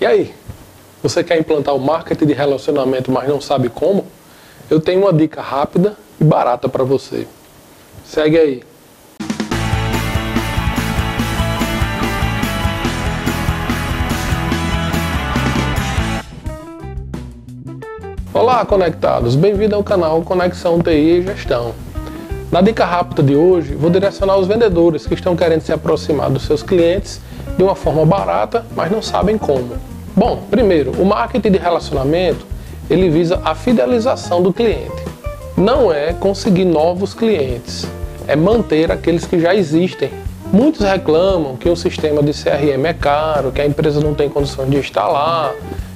E aí? Você quer implantar o marketing de relacionamento, mas não sabe como? Eu tenho uma dica rápida e barata para você. Segue aí. Olá, conectados! Bem-vindo ao canal Conexão TI e Gestão. Na dica rápida de hoje, vou direcionar os vendedores que estão querendo se aproximar dos seus clientes de uma forma barata, mas não sabem como. Bom, primeiro, o marketing de relacionamento, ele visa a fidelização do cliente. Não é conseguir novos clientes, é manter aqueles que já existem. Muitos reclamam que o sistema de CRM é caro, que a empresa não tem condições de instalar,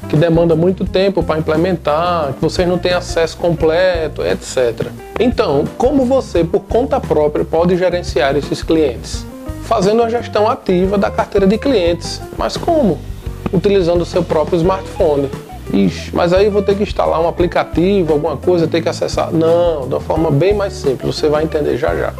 que demanda muito tempo para implementar, que vocês não têm acesso completo, etc. Então, como você, por conta própria, pode gerenciar esses clientes? Fazendo a gestão ativa da carteira de clientes. Mas como? Utilizando o seu próprio smartphone. Ixi, mas aí eu vou ter que instalar um aplicativo, alguma coisa, ter que acessar. Não, uma forma bem mais simples, você vai entender já já.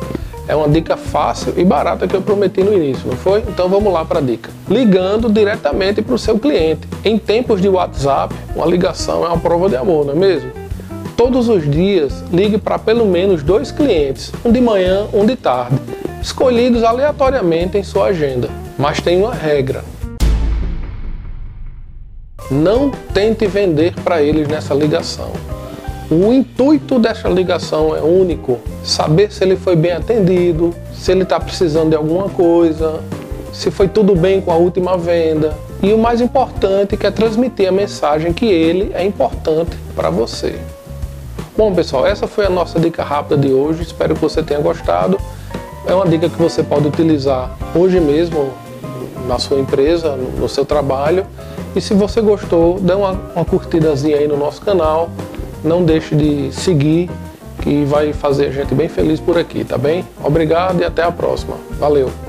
É uma dica fácil e barata que eu prometi no início, não foi? Então vamos lá para a dica. Ligando diretamente para o seu cliente. Em tempos de WhatsApp, uma ligação é uma prova de amor, não é mesmo? Todos os dias, ligue para pelo menos dois clientes, um de manhã, um de tarde, escolhidos aleatoriamente em sua agenda. Mas tem uma regra: não tente vender para eles nessa ligação. O intuito dessa ligação é único: saber se ele foi bem atendido, se ele está precisando de alguma coisa, se foi tudo bem com a última venda. E o mais importante que é transmitir a mensagem que ele é importante para você. Bom, pessoal, essa foi a nossa dica rápida de hoje. Espero que você tenha gostado. É uma dica que você pode utilizar hoje mesmo na sua empresa, no seu trabalho. E se você gostou, dê uma, uma curtidazinha aí no nosso canal não deixe de seguir, que vai fazer a gente bem feliz por aqui, tá bem? Obrigado e até a próxima. Valeu!